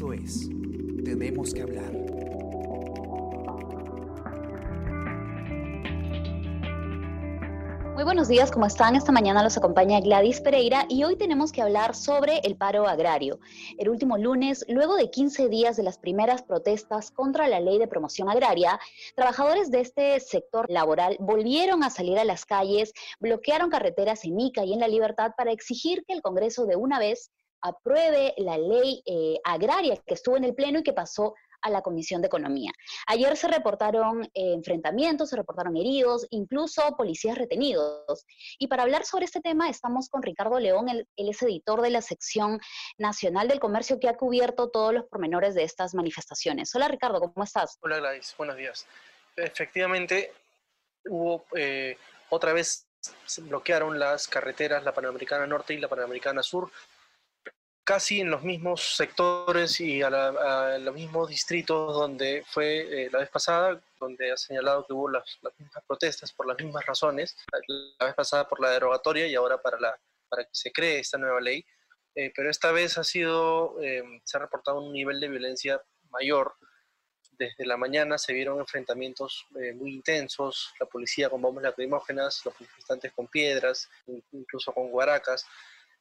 Es Tenemos que hablar. Muy buenos días, ¿cómo están? Esta mañana los acompaña Gladys Pereira y hoy tenemos que hablar sobre el paro agrario. El último lunes, luego de 15 días de las primeras protestas contra la ley de promoción agraria, trabajadores de este sector laboral volvieron a salir a las calles, bloquearon carreteras en Ica y en La Libertad para exigir que el Congreso de una vez apruebe la ley eh, agraria que estuvo en el Pleno y que pasó a la Comisión de Economía. Ayer se reportaron eh, enfrentamientos, se reportaron heridos, incluso policías retenidos. Y para hablar sobre este tema estamos con Ricardo León, él, es editor de la sección nacional del comercio que ha cubierto todos los pormenores de estas manifestaciones. Hola Ricardo, ¿cómo estás? Hola Gladys, buenos días. Efectivamente, hubo eh, otra vez se bloquearon las carreteras, la Panamericana Norte y la Panamericana Sur, casi en los mismos sectores y a, los mismos distritos donde fue eh, la vez pasada, donde ha señalado que hubo las, mismas protestas por las mismas razones, la vez pasada por la derogatoria y ahora para, la, para que se cree esta nueva ley. Eh, pero esta vez ha sido, eh, se ha reportado un nivel de violencia mayor. Desde la mañana se vieron enfrentamientos muy intensos, la policía con bombas lacrimógenas, los manifestantes con piedras, incluso con guaracas.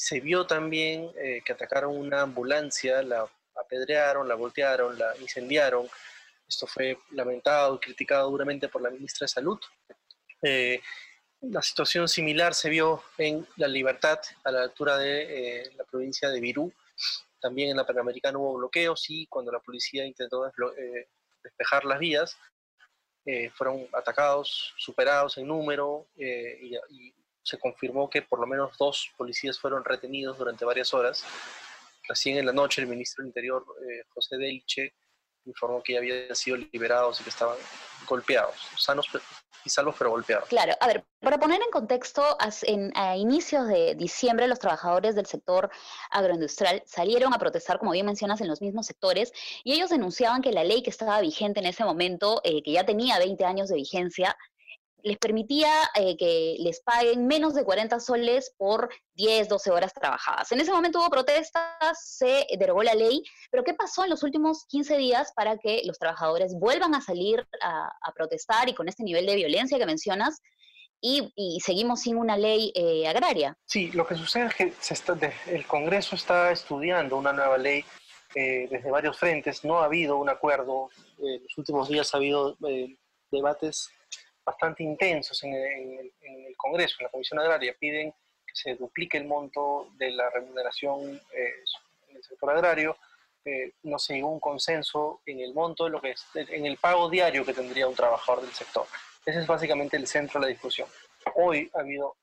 Se vio también eh, que atacaron una ambulancia, la apedrearon, la voltearon, la incendiaron. Esto fue lamentado y criticado duramente por la ministra de Salud. Eh, la situación similar se vio en La Libertad, a la altura de eh, la provincia de Virú. También en la Panamericana hubo bloqueos y cuando la policía intentó despejar las vías, fueron atacados, superados en número y, se confirmó que por lo menos dos policías fueron retenidos durante varias horas. Recién en la noche el ministro del Interior, eh, José Delche, informó que ya habían sido liberados y que estaban golpeados, sanos y salvos pero golpeados. Claro, a ver, para poner en contexto, en, a inicios de diciembre los trabajadores del sector agroindustrial salieron a protestar, como bien mencionas, en los mismos sectores y ellos denunciaban que la ley que estaba vigente en ese momento, eh, que ya tenía 20 años de vigencia, les permitía eh, que les paguen menos de 40 soles por 10, 12 horas trabajadas. En ese momento hubo protestas, se derogó la ley, pero ¿qué pasó en los últimos 15 días para que los trabajadores vuelvan a salir a, protestar y con este nivel de violencia que mencionas? Y, seguimos sin una ley eh, agraria. Sí, lo que sucede es que el Congreso está estudiando una nueva ley eh, desde varios frentes. No ha habido un acuerdo. en los últimos días ha habido debates bastante intensos en el, Congreso, en la Comisión Agraria, piden que se duplique el monto de la remuneración eh, en el sector agrario. Eh, no se llegó un consenso en el monto de lo que es, en el pago diario que tendría un trabajador del sector. Ese es básicamente el centro de la discusión. Hoy ha habido,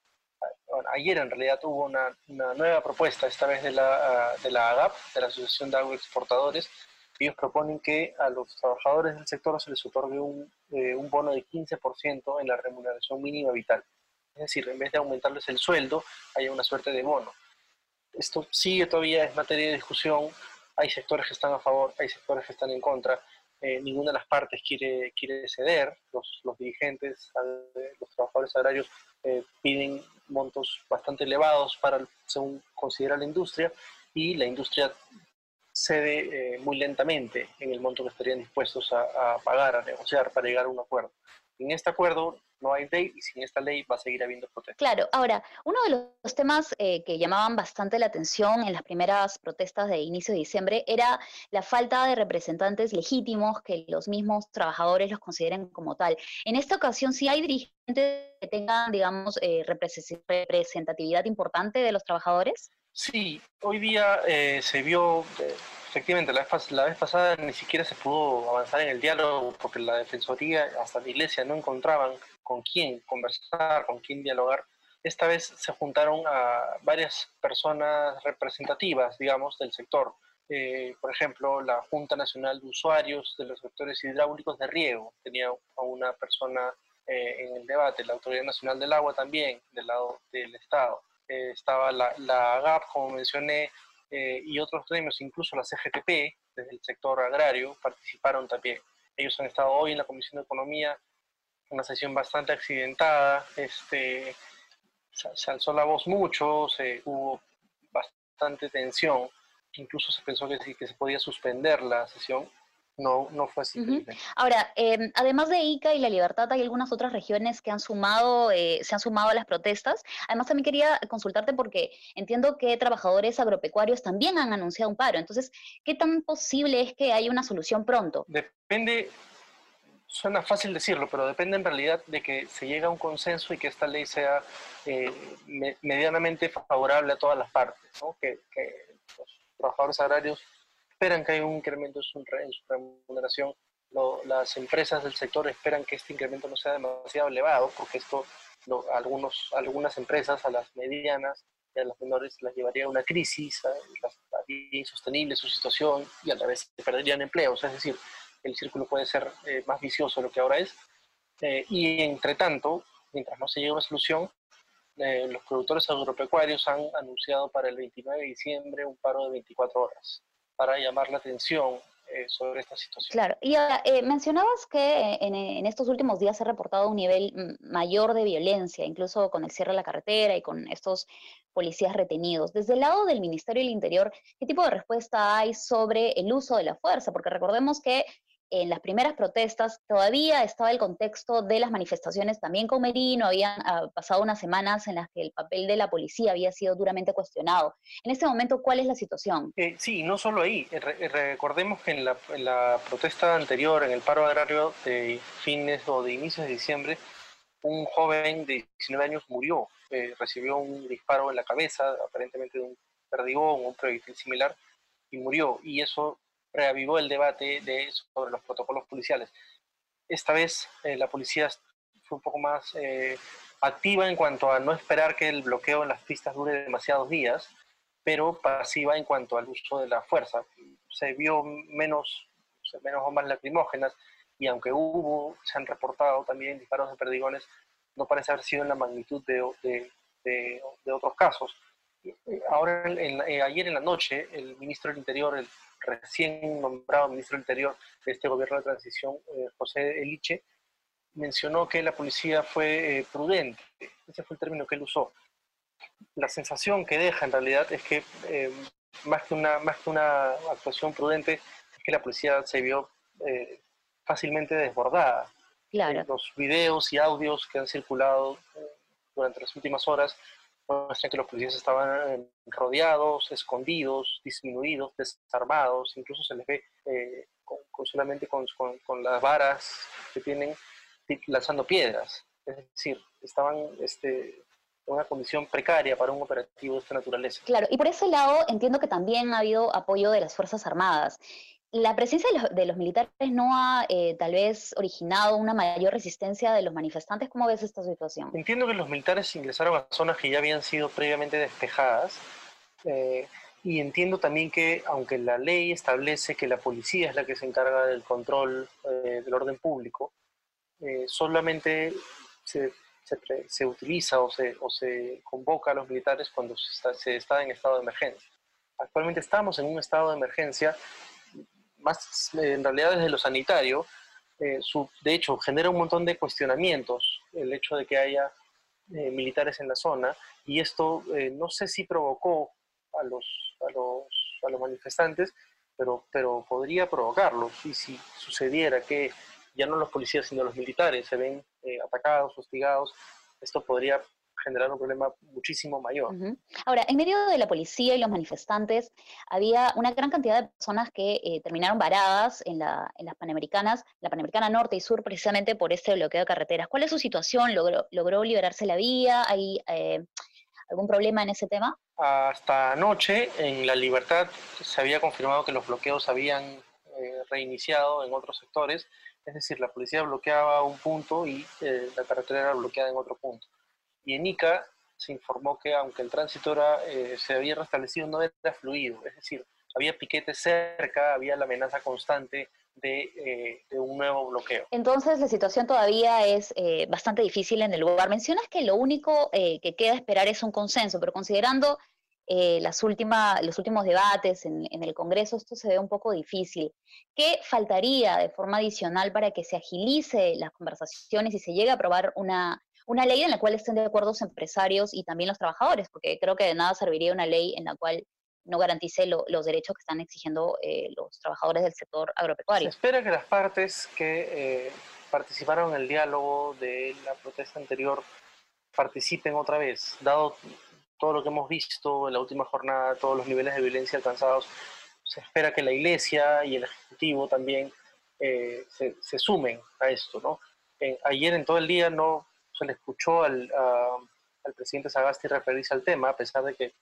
ayer en realidad hubo una, nueva propuesta, esta vez de la, de la AGAP, de la Asociación de Agroexportadores, ellos proponen que a los trabajadores del sector se les otorgue un, eh, un bono de 15% en la remuneración mínima vital. Es decir, en vez de aumentarles el sueldo, haya una suerte de bono. Esto sigue todavía, es materia de discusión. Hay sectores que están a favor, hay sectores que están en contra. Eh, ninguna de las partes quiere, quiere ceder. Los, los dirigentes, los trabajadores agrarios eh, piden montos bastante elevados para, según considera la industria, y la industria cede eh, muy lentamente en el monto que estarían dispuestos a, pagar, a negociar para llegar a un acuerdo. En este acuerdo no hay ley y sin esta ley va a seguir habiendo protestas. Claro, ahora, uno de los temas eh, que llamaban bastante la atención en las primeras protestas de inicio de diciembre era la falta de representantes legítimos que los mismos trabajadores los consideren como tal. En esta ocasión, sí hay dirigentes que tengan, digamos, eh, representatividad importante de los trabajadores. Sí, hoy día eh, se vio, eh, efectivamente, la vez, la vez pasada ni siquiera se pudo avanzar en el diálogo porque la Defensoría, hasta la Iglesia, no encontraban con quién conversar, con quién dialogar. Esta vez se juntaron a varias personas representativas, digamos, del sector. Eh, por ejemplo, la Junta Nacional de Usuarios de los Sectores Hidráulicos de Riego tenía a una persona en el debate, la Autoridad Nacional del Agua también, del lado del Estado eh, estaba la, la, GAP, como mencioné, eh, y otros gremios, incluso la CGTP, desde el sector agrario, participaron también. Ellos han estado hoy en la Comisión de Economía, una sesión bastante accidentada, este, se, alzó la voz mucho, se, hubo bastante tensión. incluso se pensó que, que se podía suspender la sesión, no, no fue así. Ahora, em, además de Ica y La Libertad, hay algunas otras regiones que han sumado, eh, se han sumado a las protestas. Además, también quería consultarte porque entiendo que trabajadores agropecuarios también han anunciado un paro. Entonces, ¿qué tan posible es que haya una solución pronto? Depende, suena fácil decirlo, pero depende en realidad de que se llegue a un consenso y que esta ley sea eh, medianamente favorable a todas las partes, ¿no? que, que los trabajadores agrarios esperan que haya un incremento en su, remuneración. las empresas del sector esperan que este incremento no sea demasiado elevado, porque esto algunos, algunas empresas, a las medianas y a las menores, las llevaría a una crisis, las haría insostenible su situación y a la vez perderían empleos. Es decir, el círculo puede ser eh, más vicioso de lo que ahora es. Eh, y entre tanto, mientras no se llegue a una solución, eh, los productores agropecuarios han anunciado para el 29 de diciembre un paro de 24 horas para llamar la atención eh, sobre esta situación. Claro, y eh, mencionabas que en, en, estos últimos días se ha reportado un nivel mayor de violencia, incluso con el cierre de la carretera y con estos policías retenidos. Desde el lado del Ministerio del Interior, ¿qué tipo de respuesta hay sobre el uso de la fuerza? Porque recordemos que en las primeras protestas todavía estaba el contexto de las manifestaciones también con Merino, habían ah, pasado unas semanas en las que el papel de la policía había sido duramente cuestionado. En este momento, ¿cuál es la situación? Eh, sí, no solo ahí. recordemos que en la, protesta anterior, en el paro agrario de fines o de inicios de diciembre, un joven de 19 años murió, eh, recibió un disparo en la cabeza, aparentemente de un perdigón o un proyectil similar, y murió. Y eso reavivó el debate de, sobre los protocolos policiales. Esta vez eh, la policía fue un poco más eh, activa en cuanto a no esperar que el bloqueo en las pistas dure demasiados días, pero pasiva en cuanto al uso de la fuerza. Se vio menos, menos bombas lacrimógenas y aunque hubo, se han reportado también disparos de perdigones, no parece haber sido en la magnitud de, de, de, otros casos. Ahora, eh, ayer en la noche, el ministro del Interior, el recién nombrado ministro del Interior de este gobierno de transición, eh, José Eliche, mencionó que la policía fue eh, prudente. Ese fue el término que él usó. La sensación que deja en realidad es que eh, más, que una, más que una actuación prudente, es que la policía se vio fácilmente desbordada. Claro. los videos y audios que han circulado durante las últimas horas muestran que los policías estaban eh, rodeados, escondidos, disminuidos, desarmados, incluso se les ve eh, con, solamente con, con, las varas que tienen lanzando piedras. Es decir, estaban este, una condición precaria para un operativo de esta naturaleza. Claro, y por ese lado entiendo que también ha habido apoyo de las Fuerzas Armadas la presencia de los, militares no ha eh, tal vez originado una mayor resistencia de los manifestantes. ¿Cómo ves esta situación? Entiendo que los militares ingresaron a zonas que ya habían sido previamente despejadas. Eh, y entiendo también que, aunque la ley establece que la policía es la que se encarga del control eh, del orden público, solamente se, se, utiliza o se, o se, convoca a los militares cuando se está, se está en estado de emergencia. Actualmente estamos en un estado de emergencia más eh, en realidad desde lo sanitario, eh, de hecho genera un montón de cuestionamientos el hecho de que haya eh, militares en la zona y esto no sé si provocó a los, a los, a los manifestantes, pero, pero podría provocarlos y si sucediera que ya no los policías sino los militares se ven atacados, hostigados, esto podría generar un problema muchísimo mayor. Ahora, en medio de la policía y los manifestantes, había una gran cantidad de personas que eh, terminaron varadas en, la, en, las Panamericanas, la Panamericana Norte y Sur, precisamente por este bloqueo de carreteras. ¿Cuál es su situación? ¿Logró, logró liberarse la vía? ¿Hay eh, algún problema en ese tema? Hasta anoche, en La Libertad, se había confirmado que los bloqueos habían eh, reiniciado en otros sectores, es decir, la policía bloqueaba un punto y la carretera era bloqueada en otro punto y en Ica se informó que aunque el tránsito eh, se había restablecido, no era fluido, es decir, había piquetes cerca, había la amenaza constante de, eh, un nuevo bloqueo. Entonces la situación todavía es eh, bastante difícil en el lugar. Mencionas que lo único que queda esperar es un consenso, pero considerando las últimas, los últimos debates en, en, el Congreso, esto se ve un poco difícil. ¿Qué faltaría de forma adicional para que se agilice las conversaciones y se llegue a aprobar una, una ley en la cual estén de acuerdo los empresarios y también los trabajadores, porque creo que de nada serviría una ley en la cual no garantice los derechos que están exigiendo eh, los trabajadores del sector agropecuario. Se espera que las partes que eh, participaron en el diálogo de la protesta anterior participen otra vez, dado todo lo que hemos visto en la última jornada, todos los niveles de violencia alcanzados, se espera que la Iglesia y el Ejecutivo también eh, se, sumen a esto. ¿no? ayer en todo el día no se le escuchó al, al presidente Sagasti referirse al tema, a pesar de que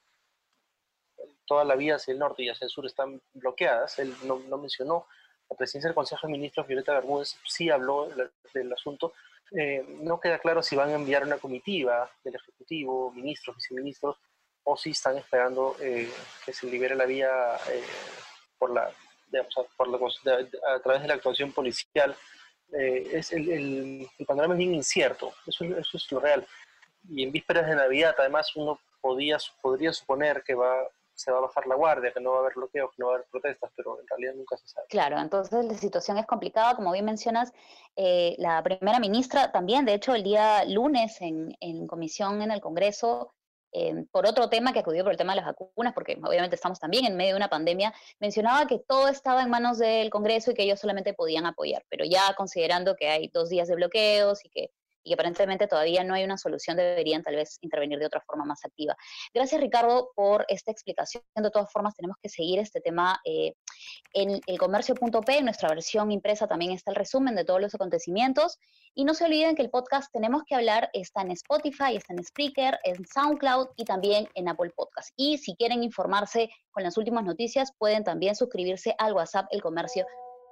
toda la vía hacia el norte y hacia el sur están bloqueadas. Él no, mencionó. La presidencia del Consejo de Ministros, Violeta Bermúdez, sí habló del, asunto. Eh, no queda claro si van a enviar una comitiva del Ejecutivo, ministros, viceministros, o si están esperando eh, que se libere la vía eh, por la, a través de la actuación policial. Es el, panorama es bien incierto, eso, eso es lo real. Y en vísperas de Navidad, además, uno podía, podría suponer que va, se va a bajar la guardia, que no va a haber bloqueos, que no va a haber protestas, pero en realidad nunca se sabe. Claro, entonces la situación es complicada, como bien mencionas, eh, la primera ministra también, de hecho, el día lunes en, en comisión en el Congreso, eh, por otro tema que acudió por el tema de las vacunas, porque obviamente estamos también en medio de una pandemia, mencionaba que todo estaba en manos del Congreso y que ellos solamente podían apoyar, pero ya considerando que hay dos días de bloqueos y que y aparentemente todavía no hay una solución, deberían tal vez intervenir de otra forma más activa. Gracias Ricardo por esta explicación. De todas formas, tenemos que seguir este tema eh, en el comercio.p, en nuestra versión impresa también está el resumen de todos los acontecimientos. Y no se olviden que el podcast Tenemos que hablar está en Spotify, está en Spreaker, en SoundCloud y también en Apple Podcast. Y si quieren informarse con las últimas noticias, pueden también suscribirse al WhatsApp El Comercio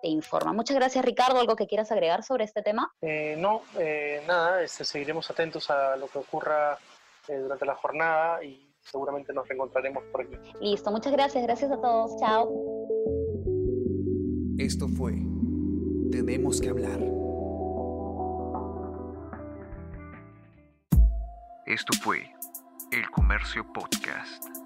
informa. Muchas gracias, Ricardo. ¿Algo que quieras agregar sobre este tema? Eh, no, eh, nada, este, seguiremos atentos a lo que ocurra eh, durante la jornada y seguramente nos reencontraremos por aquí. Listo, muchas gracias. Gracias a todos. Chao. Esto fue Tenemos que hablar. Esto fue El Comercio Podcast.